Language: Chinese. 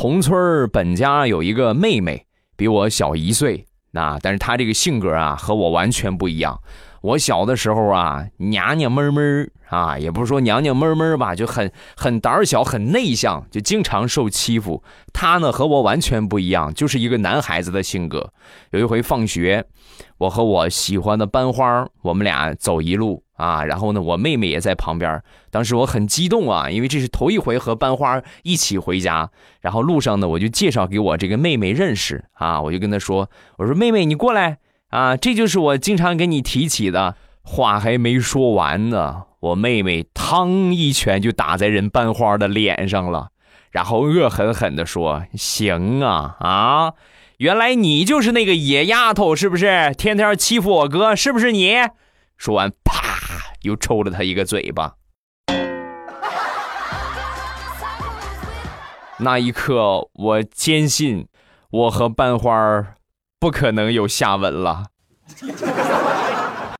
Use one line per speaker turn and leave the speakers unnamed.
同村本家有一个妹妹，比我小一岁，那但是她这个性格啊和我完全不一样。我小的时候啊，娘娘闷闷啊，也不是说娘娘闷闷吧，就很很胆小，很内向，就经常受欺负。她呢和我完全不一样，就是一个男孩子的性格。有一回放学，我和我喜欢的班花，我们俩走一路啊，然后呢，我妹妹也在旁边。当时我很激动啊，因为这是头一回和班花一起回家。然后路上呢，我就介绍给我这个妹妹认识啊，我就跟她说：“我说妹妹，你过来。”啊，这就是我经常跟你提起的话，还没说完呢，我妹妹嘡一拳就打在人班花的脸上了，然后恶狠狠地说：“行啊啊，原来你就是那个野丫头，是不是？天天欺负我哥，是不是你？”说完，啪，又抽了他一个嘴巴。那一刻，我坚信，我和班花不可能有下文了。